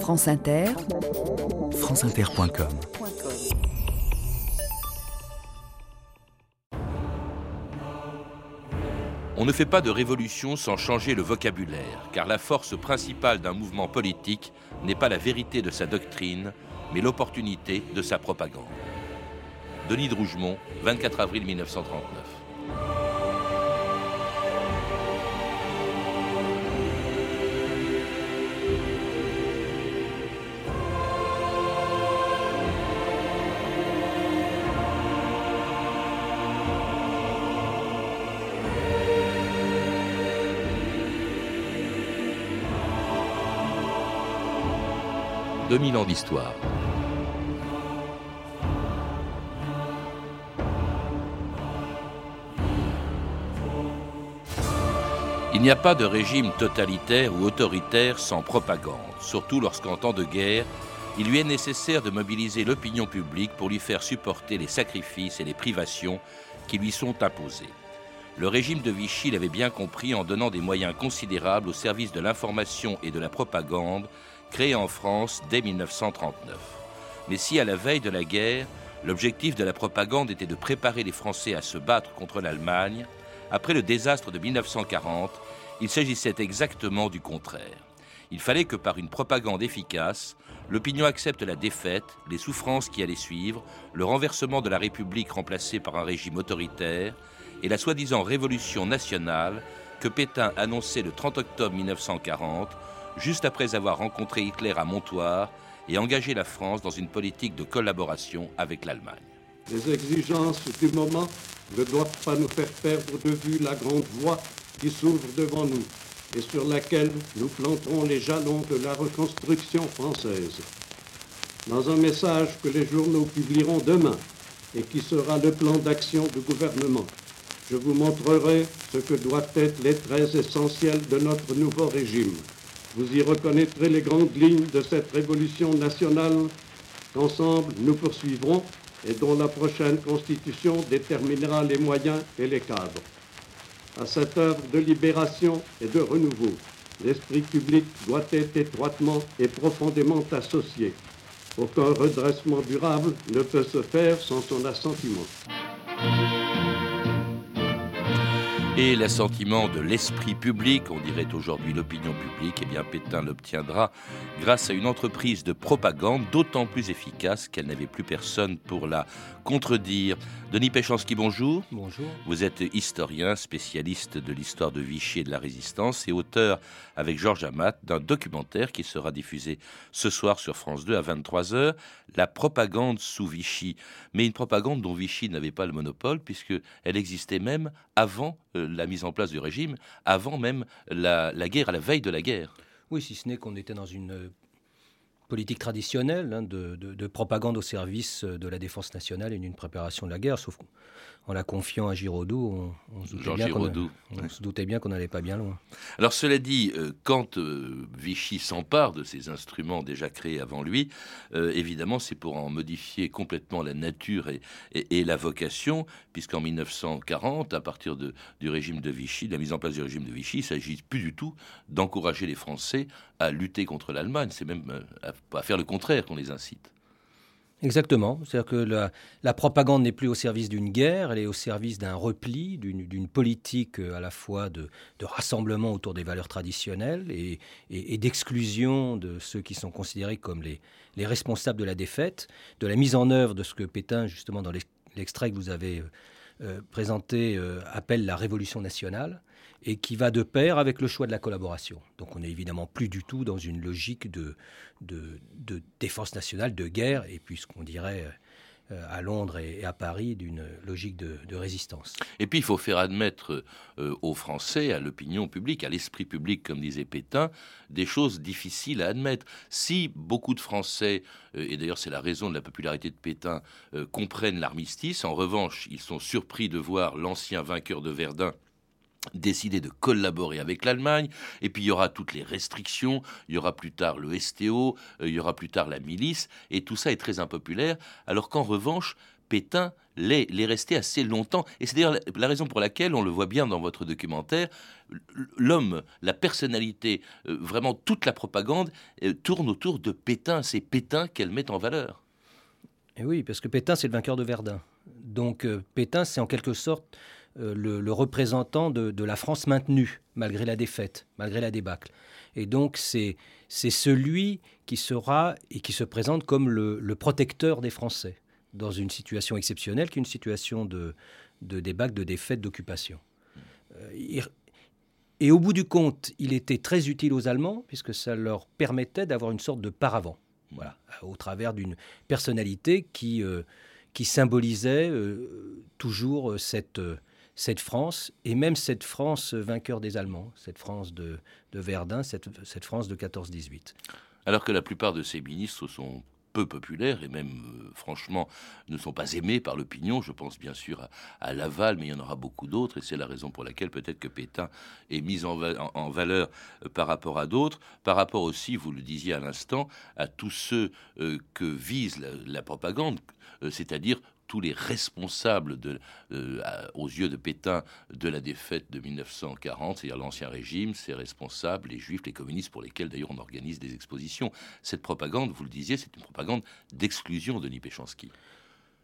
France Inter, franceinter.com On ne fait pas de révolution sans changer le vocabulaire, car la force principale d'un mouvement politique n'est pas la vérité de sa doctrine, mais l'opportunité de sa propagande. Denis de Rougemont, 24 avril 1939. 2000 ans d'histoire. Il n'y a pas de régime totalitaire ou autoritaire sans propagande, surtout lorsqu'en temps de guerre, il lui est nécessaire de mobiliser l'opinion publique pour lui faire supporter les sacrifices et les privations qui lui sont imposés. Le régime de Vichy l'avait bien compris en donnant des moyens considérables au service de l'information et de la propagande créé en France dès 1939. Mais si à la veille de la guerre, l'objectif de la propagande était de préparer les Français à se battre contre l'Allemagne, après le désastre de 1940, il s'agissait exactement du contraire. Il fallait que par une propagande efficace, l'opinion accepte la défaite, les souffrances qui allaient suivre, le renversement de la République remplacée par un régime autoritaire et la soi-disant révolution nationale que Pétain annonçait le 30 octobre 1940 juste après avoir rencontré Hitler à Montoire et engagé la France dans une politique de collaboration avec l'Allemagne. Les exigences du moment ne doivent pas nous faire perdre de vue la grande voie qui s'ouvre devant nous et sur laquelle nous planterons les jalons de la reconstruction française. Dans un message que les journaux publieront demain et qui sera le plan d'action du gouvernement, je vous montrerai ce que doivent être les traits essentiels de notre nouveau régime. Vous y reconnaîtrez les grandes lignes de cette révolution nationale qu'ensemble nous poursuivrons et dont la prochaine constitution déterminera les moyens et les cadres. À cette œuvre de libération et de renouveau, l'esprit public doit être étroitement et profondément associé. Aucun redressement durable ne peut se faire sans son assentiment. Et l'assentiment de l'esprit public, on dirait aujourd'hui l'opinion publique, eh bien Pétain l'obtiendra grâce à une entreprise de propagande d'autant plus efficace qu'elle n'avait plus personne pour la contredire. Denis Péchanski, bonjour. Bonjour. Vous êtes historien, spécialiste de l'histoire de Vichy et de la résistance et auteur avec Georges Amat d'un documentaire qui sera diffusé ce soir sur France 2 à 23h, La propagande sous Vichy. Mais une propagande dont Vichy n'avait pas le monopole puisqu'elle existait même avant euh, la mise en place du régime, avant même la, guerre, à la veille de la guerre. Oui, si ce n'est qu'on était dans une euh, politique traditionnelle hein, de, de, propagande au service de la défense nationale et d'une préparation de la guerre, sauf en la confiant à Giraudoux, on, se, doutait bien qu'on n'allait pas bien loin. Alors cela dit, euh, quand euh, Vichy s'empare de ces instruments déjà créés avant lui, euh, évidemment c'est pour en modifier complètement la nature et, la vocation, puisqu'en 1940, à partir du régime de Vichy, de la mise en place du régime de Vichy, il s'agit plus du tout d'encourager les Français à lutter contre l'Allemagne, c'est même à faire le contraire qu'on les incite. Exactement. C'est-à-dire que la, propagande n'est plus au service d'une guerre, elle est au service d'un repli, d'une politique euh, à la fois de, rassemblement autour des valeurs traditionnelles et, d'exclusion de ceux qui sont considérés comme les, responsables de la défaite, de la mise en œuvre de ce que Pétain, justement, dans l'extrait que vous avez euh, euh, présenté, appelle la révolution nationale et qui va de pair avec le choix de la collaboration. Donc on n'est évidemment plus du tout dans une logique de, défense nationale, de guerre, et puis ce qu'on dirait euh, à Londres et à Paris d'une logique de, résistance. Et puis il faut faire admettre euh, aux Français, à l'opinion publique, à l'esprit public, comme disait Pétain, des choses difficiles à admettre. Si beaucoup de Français, euh, et d'ailleurs c'est la raison de la popularité de Pétain, comprennent l'armistice, en revanche ils sont surpris de voir l'ancien vainqueur de Verdun décider de collaborer avec l'Allemagne, et puis il y aura toutes les restrictions, il y aura plus tard le STO, euh, il y aura plus tard la milice, et tout ça est très impopulaire, alors qu'en revanche, Pétain l'est, resté assez longtemps. Et c'est d'ailleurs la raison pour laquelle, on le voit bien dans votre documentaire, l'homme, la personnalité, euh, vraiment toute la propagande euh, tourne autour de Pétain. C'est Pétain qu'elle met en valeur. Et oui, parce que Pétain, c'est le vainqueur de Verdun. Donc Pétain, c'est en quelque sorte le, représentant de, la France maintenue, malgré la défaite, malgré la débâcle. Et donc c'est, celui qui sera et qui se présente comme le protecteur des Français dans une situation exceptionnelle qui est une situation de, débâcle, de défaite, d'occupation. Euh, et au bout du compte, il était très utile aux Allemands puisque ça leur permettait d'avoir une sorte de paravent, voilà, au travers d'une personnalité qui, euh, qui symbolisait euh, toujours cette, cette France, et même cette France vainqueur des Allemands, cette France de, Verdun, cette, cette France de 14-18. Alors que la plupart de ces ministres sont peu populaires et même, euh, franchement, ne sont pas aimés par l'opinion. Je pense bien sûr à, Laval, mais il y en aura beaucoup d'autres, et c'est la raison pour laquelle peut-être que Pétain est mis en, valeur euh, par rapport à d'autres, par rapport aussi, vous le disiez à l'instant, à tous ceux euh, que vise la propagande, c'est-à-dire tous les responsables euh, aux yeux de Pétain de la défaite de 1940, c'est-à-dire l'ancien régime, ses responsables, les juifs, les communistes, pour lesquels d'ailleurs on organise des expositions. Cette propagande, vous le disiez, c'est une propagande d'exclusion de Péchanski.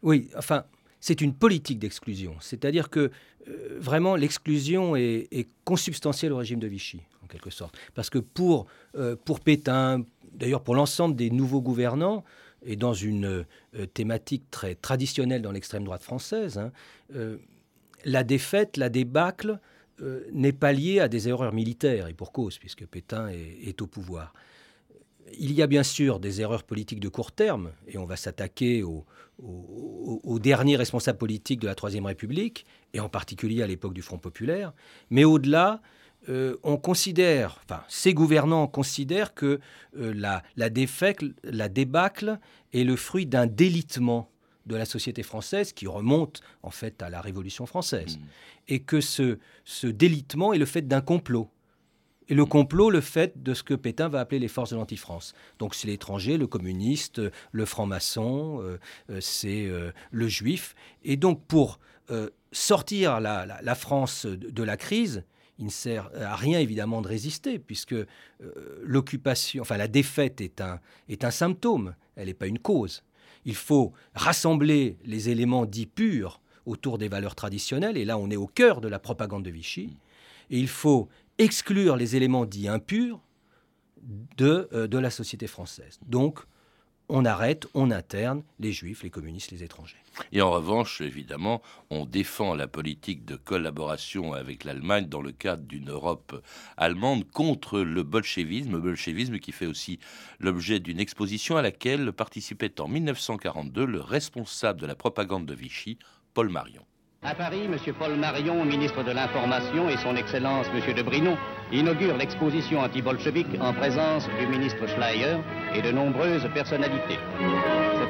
Oui, enfin, c'est une politique d'exclusion. C'est-à-dire que euh, vraiment l'exclusion est, consubstantielle au régime de Vichy, en quelque sorte. Parce que pour, euh, pour Pétain, d'ailleurs pour l'ensemble des nouveaux gouvernants, et dans une euh, thématique très traditionnelle dans l'extrême droite française, hein, euh, la défaite, la débâcle euh, n'est pas liée à des erreurs militaires, et pour cause, puisque Pétain est, au pouvoir. Il y a bien sûr des erreurs politiques de court terme, et on va s'attaquer aux, derniers responsables politiques de la Troisième République, et en particulier à l'époque du Front populaire, mais au-delà, euh, on considère, enfin, ces gouvernants considèrent que euh, la, la, débâcle est le fruit d'un délitement de la société française qui remonte en fait à la Révolution française. Mmh. Et que ce, ce délitement est le fait d'un complot. Et le complot, le fait de ce que Pétain va appeler les forces de l'anti-France. Donc c'est l'étranger, le communiste, le franc-maçon, euh, c'est le juif. Et donc pour sortir la, la, France de la crise, il ne sert à rien évidemment de résister, puisque euh, l'occupation, enfin la défaite est un, symptôme, elle n'est pas une cause. Il faut rassembler les éléments dits purs autour des valeurs traditionnelles, et là on est au cœur de la propagande de Vichy, et il faut exclure les éléments dits impurs de, euh, de la société française. Donc on arrête, on interne les juifs, les communistes, les étrangers. Et en revanche, évidemment, on défend la politique de collaboration avec l'Allemagne dans le cadre d'une Europe allemande contre le bolchevisme, bolchevisme qui fait aussi l'objet d'une exposition à laquelle participait en 1942 le responsable de la propagande de Vichy, Paul Marion. À Paris, M. Paul Marion, ministre de l'Information, et son Excellence M. de Brinon inaugurent l'exposition anti-bolchevique en présence du ministre Schleyer et de nombreuses personnalités.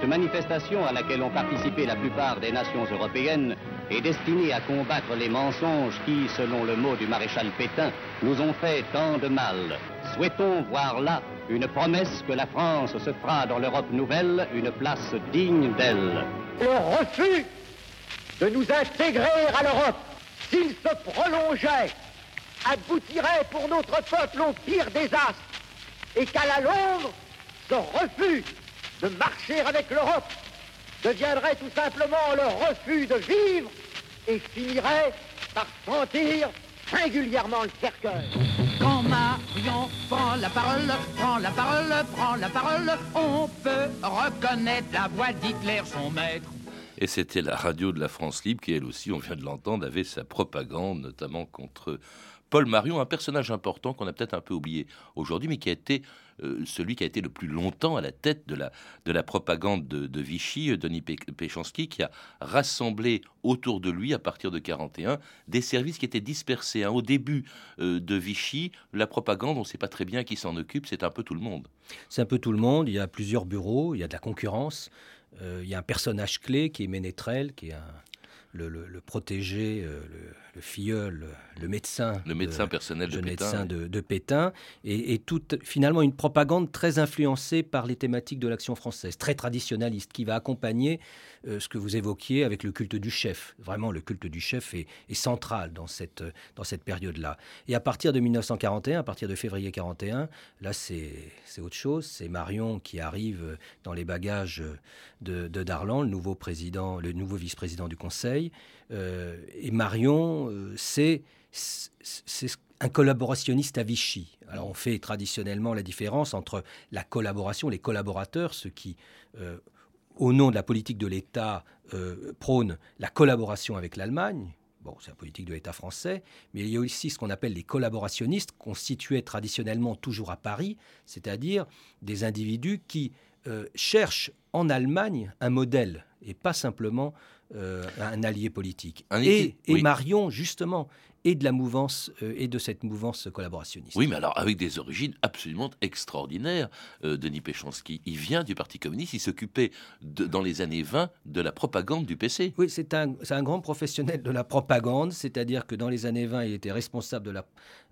Cette manifestation, à laquelle ont participé la plupart des nations européennes, est destinée à combattre les mensonges qui, selon le mot du maréchal Pétain, nous ont fait tant de mal. Souhaitons voir là une promesse que la France se fera dans l'Europe nouvelle une place digne d'elle. Le refus de nous intégrer à l'Europe, s'il se prolongeait, aboutirait pour notre peuple au pire désastre et qu'à la longue, ce refus de marcher avec l'Europe deviendrait tout simplement le refus de vivre et finirait par sentir singulièrement le cercueil. Quand Marion prend la parole, prend la parole, prend la parole, on peut reconnaître la voix d'Hitler, son maître. Et c'était la radio de la France libre qui, elle aussi, on vient de l'entendre, avait sa propagande, notamment contre Paul Marion, un personnage important qu'on a peut-être un peu oublié aujourd'hui, mais qui a été euh, celui qui a été le plus longtemps à la tête de la, de la propagande de, Vichy, euh, Denis Péchanski, qui a rassemblé autour de lui, à partir de 41, des services qui étaient dispersés. Hein. Au début euh, de Vichy, la propagande, on ne sait pas très bien qui s'en occupe, c'est un peu tout le monde. C'est un peu tout le monde, il y a plusieurs bureaux, il y a de la concurrence. Il y a un personnage clé qui est Ménétrel, qui est le, protégé, le, filleul, le médecin. Le médecin personnel de le Pétain. médecin de, de Pétain. Et, et toute, finalement, une propagande très influencée par les thématiques de l'action française, très traditionnaliste, qui va accompagner euh, ce que vous évoquiez avec le culte du chef. Vraiment, le culte du chef est, est central dans cette, dans cette période-là. Et à partir de 1941, à partir de février 41, là, c'est autre chose. C'est Marion qui arrive dans les bagages de, de Darlan, le nouveau président, le nouveau vice-président du Conseil. Euh, et Marion, euh, c'est un collaborationniste à Vichy. Alors on fait traditionnellement la différence entre la collaboration, les collaborateurs, ceux qui, euh, au nom de la politique de l'État, euh, prônent la collaboration avec l'Allemagne. Bon, c'est la politique de l'État français, mais il y a aussi ce qu'on appelle les collaborationnistes, constitués traditionnellement toujours à Paris, c'est-à-dire des individus qui cherchent en Allemagne un modèle et pas simplement un allié politique. Un et. Marion, justement, est de la mouvance euh, et de cette mouvance collaborationniste. Oui, mais alors avec des origines absolument extraordinaires. Euh, Denis Péchanski, il vient du Parti communiste, il s'occupait dans les années 20 de la propagande du PC. Oui, c'est un, grand professionnel de la propagande, c'est-à-dire que dans les années 20, il était responsable de la,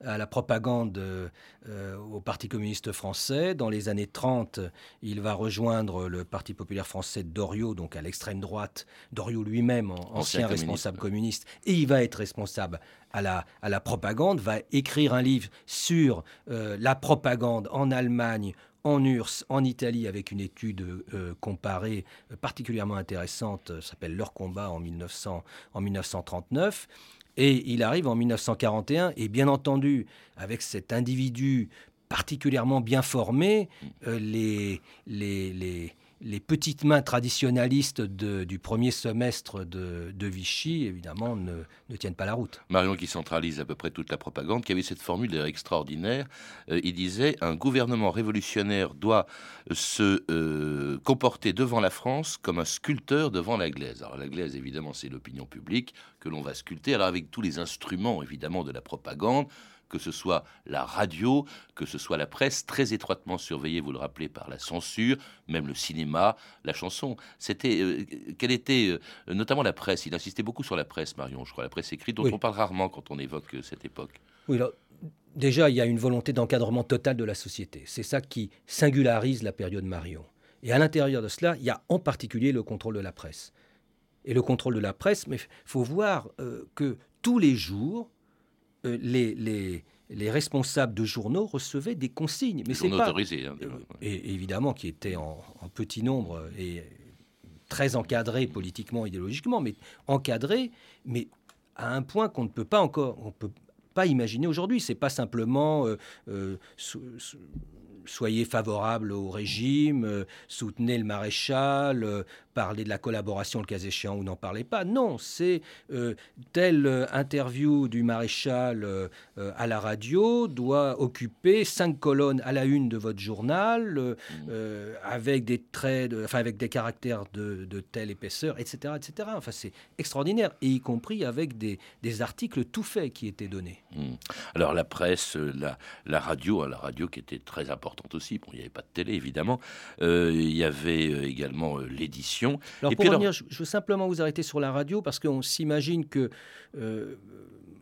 à la propagande euh, au Parti communiste français. Dans les années 30, il va rejoindre le Parti populaire français de Doriot, donc à l'extrême droite, Doriot lui-même, en- ancien, Ancien communiste, responsable communiste, et il va être responsable à la, propagande, va écrire un livre sur euh, la propagande en Allemagne, en URSS, en Italie, avec une étude euh, comparée euh, particulièrement intéressante, s'appelle Leur combat en, 1900, en 1939. Et il arrive en 1941, et bien entendu, avec cet individu particulièrement bien formé, les, les, les petites mains traditionnalistes du premier semestre de, de Vichy, évidemment, ne, ne tiennent pas la route. Marion qui centralise à peu près toute la propagande, qui avait cette formule extraordinaire. Euh, il disait un gouvernement révolutionnaire doit se euh, comporter devant la France comme un sculpteur devant la glaise. Alors la glaise, évidemment, c'est l'opinion publique que l'on va sculpter. Alors avec tous les instruments, évidemment, de la propagande que ce soit la radio, que ce soit la presse, très étroitement surveillée, vous le rappelez, par la censure, même le cinéma, la chanson. C'était, euh, quelle était, euh, notamment la presse. Il insistait beaucoup sur la presse, Marion, je crois, la presse écrite, dont Oui. on parle rarement quand on évoque euh, cette époque. Oui, alors, déjà, il y a une volonté d'encadrement total de la société. C'est ça qui singularise la période Marion. Et à l'intérieur de cela, il y a en particulier le contrôle de la presse. Et le contrôle de la presse, mais il faut voir que tous les jours, euh, les, les, les responsables de journaux recevaient des consignes. Mais c'est pas, autorisés. hein, euh, et évidemment, qui étaient en, en petit nombre et très encadrés politiquement, idéologiquement, mais encadrés, mais à un point qu'on ne peut pas encore, on peut pas imaginer aujourd'hui. C'est pas simplement euh, euh, soyez favorable au régime, euh, soutenez le maréchal, euh, parlez de la collaboration le cas échéant ou n'en parlez pas. Non, c'est euh, telle interview du maréchal euh, à la radio doit occuper cinq colonnes à la une de votre journal, euh, euh, avec des traits, de- enfin avec des caractères de, de telle épaisseur, etc., etc. Enfin, c'est extraordinaire, et y compris avec des, des articles tout faits qui étaient donnés. Hmm. Alors la presse, la, la radio, hein, la radio qui était très importante aussi. Bon, il n'y avait pas de télé évidemment. Euh, il y avait euh, également euh, l'édition. Alors Et pour puis revenir, je, je veux simplement vous arrêter sur la radio parce qu'on s'imagine que euh,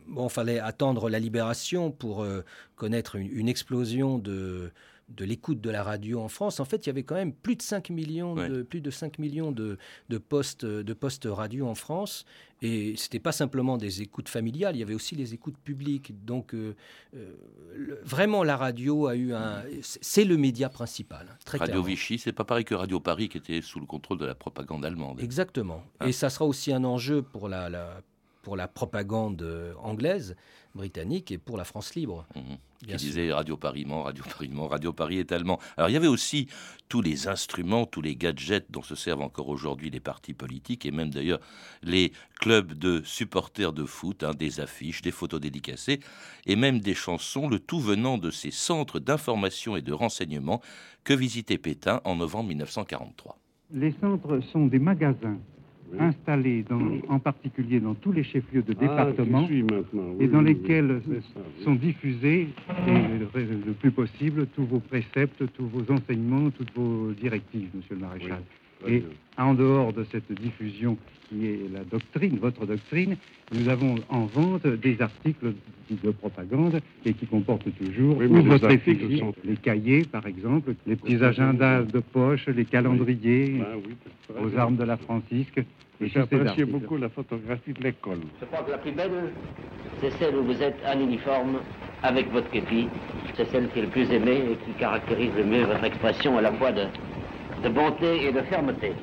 bon, fallait attendre la libération pour euh, connaître une, une explosion de de l'écoute de la radio en France, en fait, il y avait quand même plus de 5 millions de, plus de 5 millions de, de postes, de postes radio en France. Et ce n'était pas simplement des écoutes familiales, il y avait aussi les écoutes publiques. Donc, euh, euh, le- vraiment, la radio a eu un. C'est le média principal, hein, très Radio clairement. Vichy, c'est pas pareil que Radio Paris qui était sous le contrôle de la propagande allemande. Exactement. Hein. Et ça sera aussi un enjeu pour la, la- pour la propagande euh, anglaise, britannique et pour la France libre. Bien qui disait Radio Paris ment, Radio Paris ment, Radio Paris est allemand. Alors il y avait aussi tous les instruments, tous les gadgets dont se servent encore aujourd'hui les partis politiques et même d'ailleurs les clubs de supporters de foot, hein, des affiches, des photos dédicacées et même des chansons, le tout venant de ces centres d'information et de renseignement que visitait Pétain en novembre 1943. Les centres sont des magasins installés dans- en particulier dans tous les chefs-lieux de département Ah, oui, et dans lesquels ça, sont diffusés et le, le plus possible tous vos préceptes, tous vos enseignements, toutes vos directives, monsieur le maréchal. Et en dehors de cette diffusion qui est la doctrine, votre doctrine, nous avons en vente des articles de propagande et qui comportent toujours Oui, mais votre effigie, sont- les cahiers par exemple, les petits agendas de poche, les calendriers Ah oui, c'est vrai. aux armes de la Francisque. articles. beaucoup la photographie de l'école. Je crois que la plus belle, c'est celle où vous êtes en uniforme avec votre képi. C'est celle qui est le plus aimée et qui caractérise le mieux votre expression à la fois de, de bonté et de fermeté.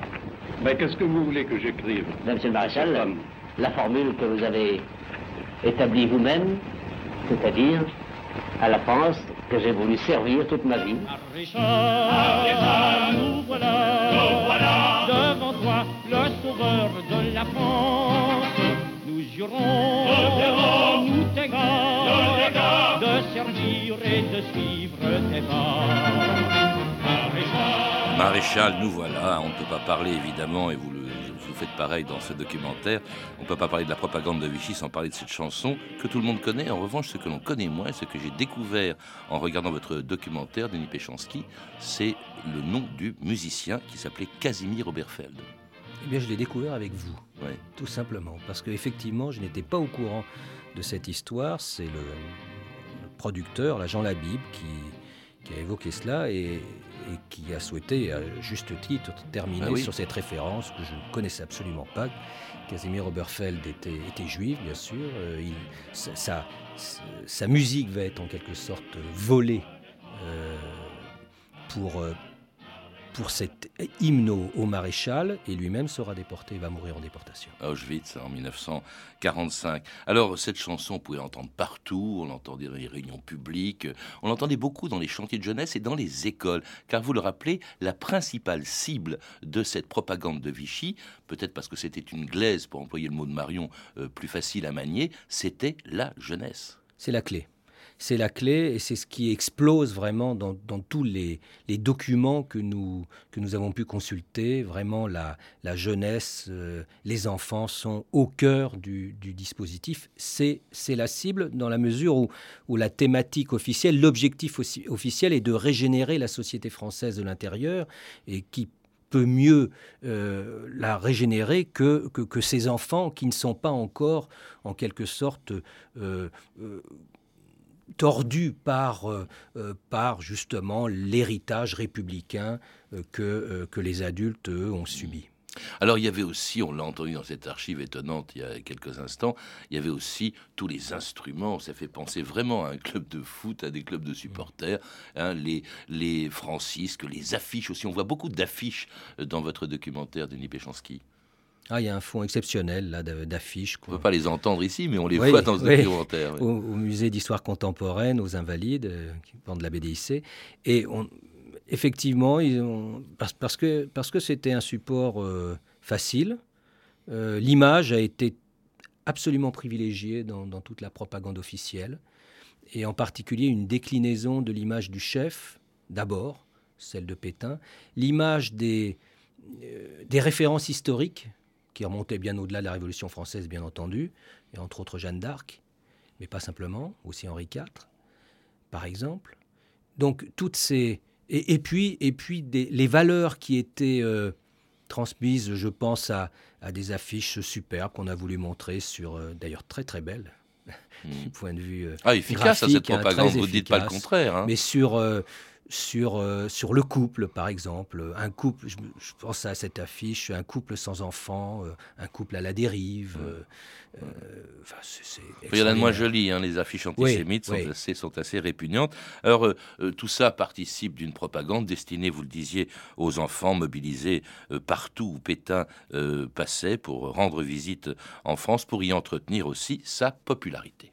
Mais qu'est-ce que vous voulez que j'écrive? Monsieur le Maréchal, la formule que vous avez établie vous-même, c'est-à-dire à la France que j'ai voulu servir toute ma vie. nous voilà, devant toi, le sauveur de la France. Nous jurons, nous t'égard, de servir et de suivre tes pas. Maréchal, nous voilà. On ne peut pas parler évidemment, et vous, le, vous faites pareil dans ce documentaire, on ne peut pas parler de la propagande de Vichy sans parler de cette chanson que tout le monde connaît. En revanche, ce que l'on connaît moins, ce que j'ai découvert en regardant votre documentaire, Denis Péchanski, c'est le nom du musicien qui s'appelait Casimir Oberfeld. Eh bien, je l'ai découvert avec vous, Ouais. tout simplement, parce qu'effectivement, je n'étais pas au courant de cette histoire. C'est le, le producteur, la Jean Labib, qui, qui a évoqué cela et, et qui a souhaité, à juste titre, terminer Ah oui. sur cette référence que je ne connaissais absolument pas. Casimir Oberfeld était, était juif, bien sûr. Euh, il- sa, sa- sa musique va être en quelque sorte volée euh, pour, euh, pour cet hymne au, maréchal et lui-même sera déporté, il va mourir en déportation. à Auschwitz en 1945. Alors, cette chanson, on pouvait l'entendre partout, on l'entendait dans les réunions publiques, on l'entendait beaucoup dans les chantiers de jeunesse et dans les écoles, car vous le rappelez, la principale cible de cette propagande de Vichy, peut-être parce que c'était une glaise, pour employer le mot de Marion, euh, plus facile à manier, c'était la jeunesse. C'est la clé. C'est la clé et c'est ce qui explose vraiment dans, tous les, documents que nous, que nous avons pu consulter. Vraiment, la, jeunesse, euh, les enfants sont au cœur du, dispositif. C'est la cible dans la mesure où, où la thématique officielle, l'objectif officiel est de régénérer la société française de l'intérieur et qui peut mieux euh, la régénérer que, que, que ces enfants qui ne sont pas encore, en quelque sorte, euh, euh, tordus par, euh, euh, par justement l'héritage républicain euh, que, que les adultes, eux, ont subi. Alors il y avait aussi, on l'a entendu dans cette archive étonnante il y a quelques instants, il y avait aussi tous les instruments. Ça fait penser vraiment à un club de foot, à des clubs de supporters, hein, les, les francisques, les affiches aussi. On voit beaucoup d'affiches dans votre documentaire, Denis Péchanski. Ah, il y a un fond exceptionnel là d'a- d'affiches. On ne peut pas les entendre ici, mais on les Oui, voit dans ce oui. documentaire. oui. au, au musée d'histoire contemporaine, aux Invalides, euh, qui vendent de la BDIC. Et on, effectivement, ils ont- parce, parce que parce que c'était un support euh, facile, euh, l'image a été absolument privilégiée dans, dans toute la propagande officielle, et en particulier une déclinaison de l'image du chef, d'abord, celle de Pétain, l'image des, euh, des références historiques, qui remontaient bien au-delà de la Révolution française, bien entendu, et entre autres Jeanne d'Arc, mais pas simplement, aussi Henri IV, par exemple. Donc toutes ces et, et puis et puis des- les valeurs qui étaient euh, transmises, je pense à, à des affiches superbes qu'on a voulu montrer sur euh, d'ailleurs très très belles du point de vue euh, Ah, efficace à cette graphique, hein, propagande, très vous ne dites pas le contraire. hein. mais sur, sur, euh, sur le couple, par exemple. Un couple, je, pense à cette affiche, un couple sans enfant, euh, un couple à la dérive. euh, euh, c'est Il y en a de moins jolies, hein, les affiches antisémites sont, oui. Assez, sont assez répugnantes. Alors, euh, euh, tout ça participe d'une propagande destinée, vous le disiez, aux enfants mobilisés euh, partout où Pétain euh, passait pour rendre visite en France, pour y entretenir aussi sa popularité.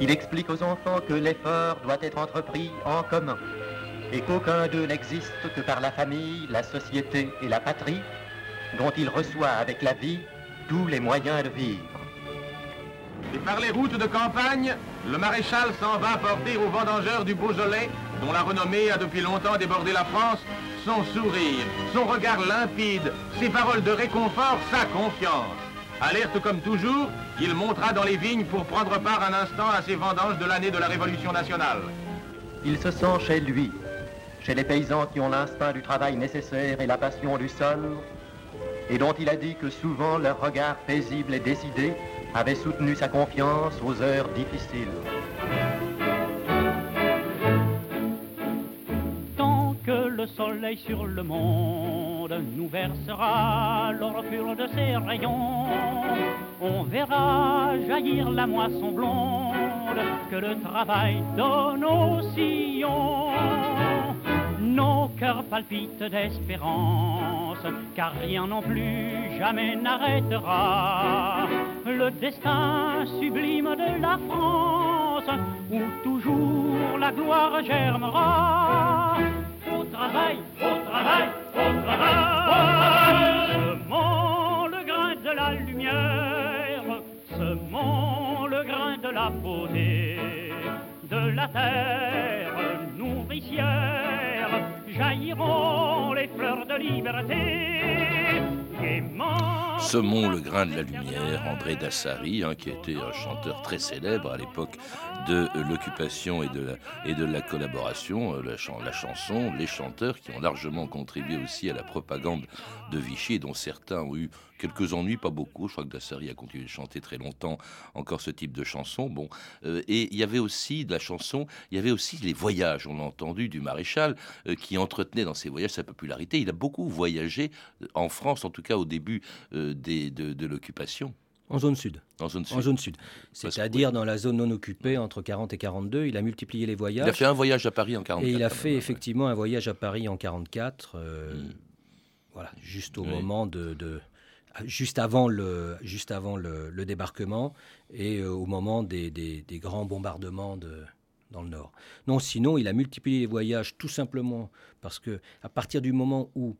Il explique aux enfants que l'effort doit être entrepris en commun et qu'aucun d'eux n'existe que par la famille, la société et la patrie, dont il reçoit avec la vie tous les moyens de vivre. Et par les routes de campagne, le maréchal s'en va porter aux vendangeurs du Beaujolais, dont la renommée a depuis longtemps débordé la France, son sourire, son regard limpide, ses paroles de réconfort, sa confiance. Alerte comme toujours, il montera dans les vignes pour prendre part un instant à ces vendanges de l'année de la Révolution nationale. Il se sent chez lui, chez les paysans qui ont l'instinct du travail nécessaire et la passion du sol, et dont il a dit que souvent leur regard paisible et décidé avait soutenu sa confiance aux heures difficiles. Tant que le soleil sur le nous versera l'orfure de ses rayons, on verra jaillir la moisson blonde que le travail donne aux sillons. Nos cœurs palpitent d'espérance, car rien non plus jamais n'arrêtera le destin sublime de la France, où toujours la gloire germera. Au travail, au travail, semons le grain de la lumière, semons le grain de la beauté, de la terre nourricière, jailliront les fleurs de liberté. Semons le grain de la lumière, André Dassari, qui était un chanteur très célèbre à l'époque de l'occupation et, de la- et de la collaboration, euh, la, la chanson, les chanteurs qui ont largement contribué aussi à la propagande de Vichy, dont certains ont eu quelques ennuis, pas beaucoup. Je crois que Dassari a continué de chanter très longtemps encore ce type de chanson. Bon, euh, et il y avait aussi de la chanson, il y avait aussi les voyages, on l'a entendu, du maréchal, euh, qui entretenait dans ses voyages sa popularité. Il a beaucoup voyagé en France, en tout cas au début des, de, de l'occupation. En zone sud. En zone sud. C'est-à-dire dans la zone non occupée entre 40 et 42, il a multiplié les voyages. Il a fait un voyage à Paris en 44. Et il a fait même, ouais. effectivement un voyage à Paris en 44, euh, voilà, juste au Oui. moment de, de- juste avant le, juste avant le, le débarquement et euh, au moment des, des- des grands bombardements de, dans le Nord. Non, sinon il a multiplié les voyages tout simplement parce que à partir du moment où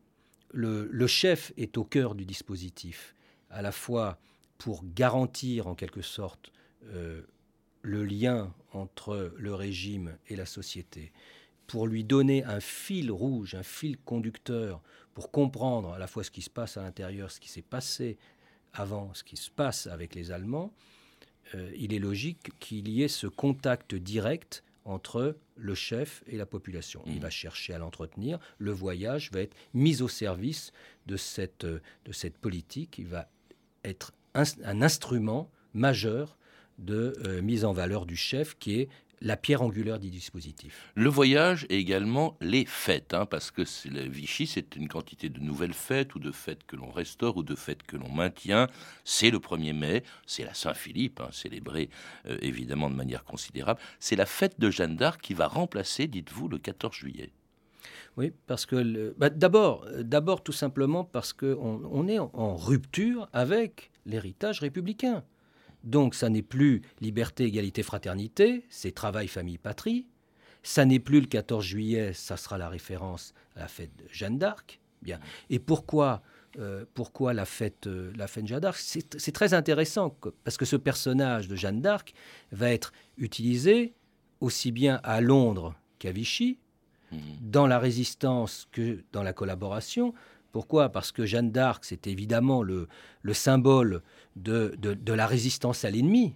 le, le chef est au cœur du dispositif, à la fois pour garantir en quelque sorte euh, le lien entre le régime et la société, pour lui donner un fil rouge, un fil conducteur, pour comprendre à la fois ce qui se passe à l'intérieur, ce qui s'est passé avant, ce qui se passe avec les Allemands, euh, il est logique qu'il y ait ce contact direct entre le chef et la population. Il va chercher à l'entretenir. Le voyage va être mis au service de cette, euh, de cette politique. Il va être un instrument majeur de euh, mise en valeur du chef qui est la pierre angulaire du dispositif. Le voyage et également les fêtes, hein, parce que le Vichy, c'est une quantité de nouvelles fêtes ou de fêtes que l'on restaure ou de fêtes que l'on maintient. C'est le 1er mai, c'est la Saint-Philippe, hein, célébrée euh, évidemment de manière considérable. C'est la fête de Jeanne d'Arc qui va remplacer, dites-vous, le 14 juillet. Oui, parce que bah, d'abord, euh, d'abord tout simplement parce qu'on on est en, rupture avec l'héritage républicain. Donc ça n'est plus liberté, égalité, fraternité, c'est travail, famille, patrie. Ça n'est plus le 14 juillet, ça sera la référence à la fête de Jeanne d'Arc. Bien. Et pourquoi, euh, pourquoi la fête, euh, la fête de Jeanne d'Arc? C'est très intéressant parce que ce personnage de Jeanne d'Arc va être utilisé aussi bien à Londres qu'à Vichy, dans la résistance que dans la collaboration. Pourquoi? Parce que Jeanne d'Arc, c'est évidemment le, le symbole de, de- de la résistance à l'ennemi.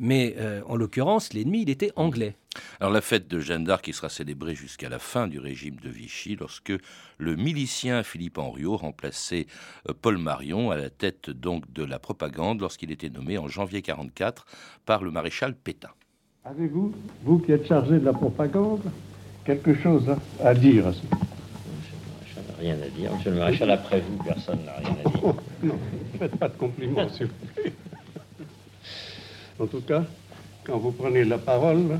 Mais euh, en l'occurrence, l'ennemi, il était anglais. Alors la fête de Jeanne d'Arc qui sera célébrée jusqu'à la fin du régime de Vichy lorsque le milicien Philippe Henriot remplaçait euh, Paul Marion à la tête donc de la propagande lorsqu'il était nommé en janvier 44 par le maréchal Pétain. Avez-vous, vous qui êtes chargé de la propagande, quelque chose à, à dire à ce Je n'ai rien à dire. Monsieur le maréchal, après vous, personne n'a rien à dire. Oh, non, faites pas de compliments, s'il vous plaît. En tout cas, quand vous prenez la parole,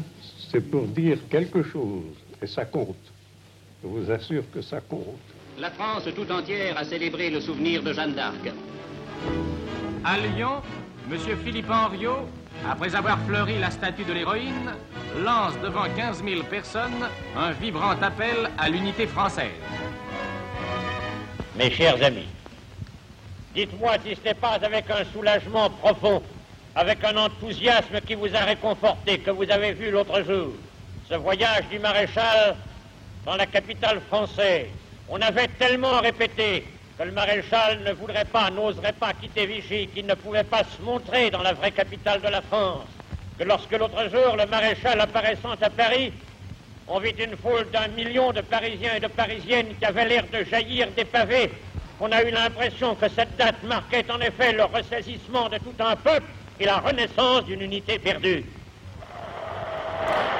c'est pour dire quelque chose, et ça compte. Je vous assure que ça compte. La France tout entière a célébré le souvenir de Jeanne d'Arc. À Lyon, M. Philippe Henriot, après avoir fleuri la statue de l'héroïne, lance devant 15 000 personnes un vibrant appel à l'unité française. Mes chers amis, dites-moi si ce n'est pas avec un soulagement profond, avec un enthousiasme qui vous a réconforté, que vous avez vu l'autre jour ce voyage du maréchal dans la capitale française. On avait tellement répété que le maréchal ne voudrait pas, n'oserait pas quitter Vichy, qu'il ne pouvait pas se montrer dans la vraie capitale de la France, que lorsque l'autre jour le maréchal apparaissant à Paris on vit une foule d'un million de Parisiens et de Parisiennes qui avaient l'air de jaillir des pavés. On a eu l'impression que cette date marquait en effet le ressaisissement de tout un peuple et la renaissance d'une unité perdue.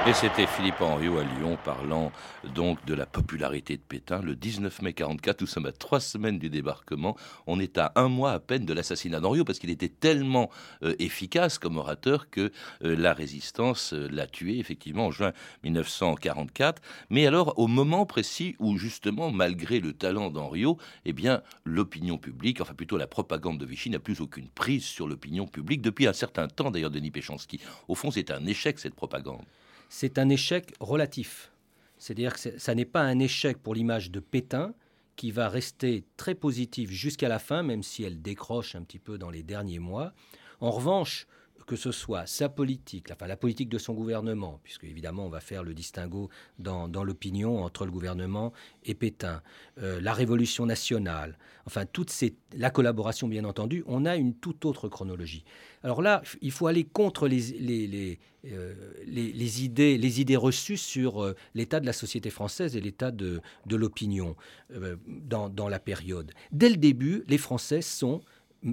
Et c'était Philippe Henriot à Lyon parlant donc de la popularité de Pétain. Le 19 mai 44, nous sommes à trois semaines du débarquement. On est à un mois à peine de l'assassinat d'Henriot parce qu'il était tellement euh, efficace comme orateur que euh, la résistance euh, l'a tué effectivement en juin 1944. Mais alors au moment précis où justement, malgré le talent d'Henriot, eh bien l'opinion publique, enfin plutôt la propagande de Vichy n'a plus aucune prise sur l'opinion publique depuis un certain temps d'ailleurs, Denis Péchanski. Au fond, c'est un échec cette propagande c'est un échec relatif. C'est-à-dire que ça n'est pas un échec pour l'image de Pétain, qui va rester très positive jusqu'à la fin, même si elle décroche un petit peu dans les derniers mois. En revanche, que ce soit sa politique, enfin la politique de son gouvernement, puisque évidemment on va faire le distinguo dans, l'opinion entre le gouvernement et Pétain, euh, la révolution nationale, enfin toute la collaboration bien entendu, on a une toute autre chronologie. Alors là, il faut aller contre les, euh, idées, reçues sur euh, l'état de la société française et l'état de, l'opinion dans la période. Dès le début, les Français sont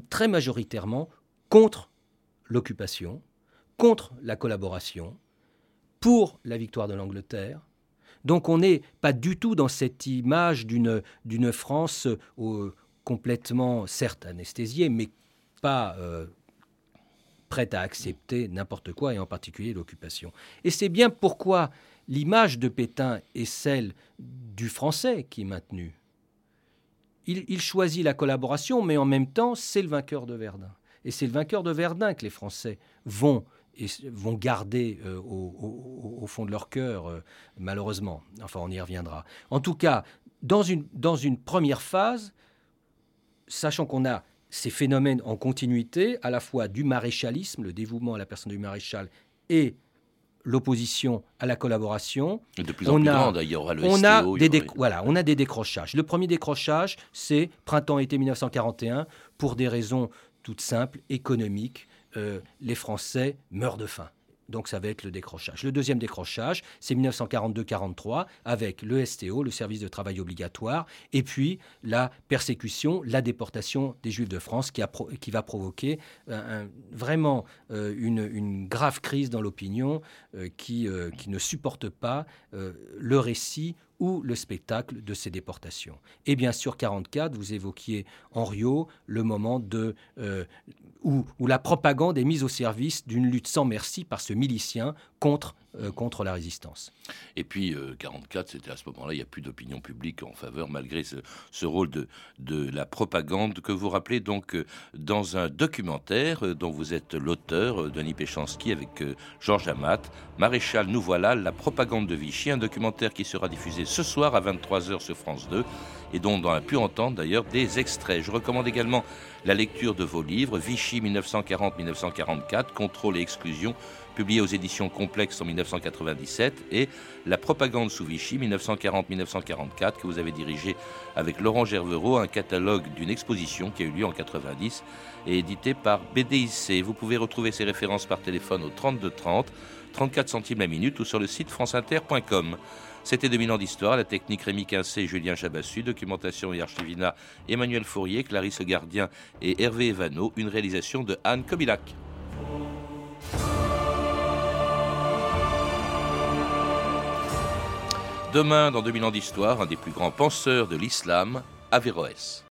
très majoritairement contre l'occupation, contre la collaboration, pour la victoire de l'Angleterre. Donc on n'est pas du tout dans cette image d'une France euh, complètement, certes anesthésiée, mais pas euh, prête à accepter n'importe quoi, et en particulier l'occupation. Et c'est bien pourquoi l'image de Pétain est celle du français qui est maintenue. il choisit la collaboration, mais en même temps, c'est le vainqueur de Verdun. Et c'est le vainqueur de Verdun que les Français vont, et vont garder euh, au, fond de leur cœur, euh, malheureusement. Enfin, on y reviendra. En tout cas, dans une, dans une première phase, sachant qu'on a ces phénomènes en continuité, à la fois du maréchalisme, le dévouement à la personne du maréchal, et l'opposition à la collaboration. de plus en plus a, d'ailleurs, on a des voilà, on a des décrochages. Le premier décrochage, c'est printemps-été 1941, pour des raisons toute simple, économique, euh, les Français meurent de faim. Donc ça va être le décrochage. Le deuxième décrochage, c'est 1942-43 avec le STO, le service de travail obligatoire, et puis la persécution, la déportation des Juifs de France qui, va provoquer euh, vraiment euh, une, grave crise dans l'opinion qui, ne supporte pas le récit ou le spectacle de ces déportations. Et bien sûr, 44, vous évoquiez Henriot, le moment euh, où, où, la propagande est mise au service d'une lutte sans merci par ce milicien contre euh, contre la résistance. Et puis, 44, euh, c'était à ce moment-là, il n'y a plus d'opinion publique en faveur, malgré ce, rôle de, la propagande que vous rappelez donc euh, dans un documentaire dont vous êtes l'auteur, Denis Péchanski, avec Georges Amat, Maréchal, nous voilà, la propagande de Vichy, un documentaire qui sera diffusé ce soir à 23h sur France 2 et dont on a pu entendre d'ailleurs des extraits. Je recommande également la lecture de vos livres, Vichy 1940-1944, Contrôle et exclusion, publié aux éditions Complexes en 1997, et La propagande sous Vichy 1940-1944, que vous avez dirigé avec Laurent Gervereau, un catalogue d'une exposition qui a eu lieu en 90 et édité par BDIC. Vous pouvez retrouver ces références par téléphone au 32 30, 34 centimes la minute ou sur le site franceinter.com. C'était 2000 ans d'histoire, la technique Rémi Quincé, Julien Chabassu, documentation et archivina Emmanuel Fourier, Clarisse Gardien et Hervé Evano, une réalisation de Anne Kobilac. Demain, dans 2000 ans d'histoire, un des plus grands penseurs de l'islam, Averroès.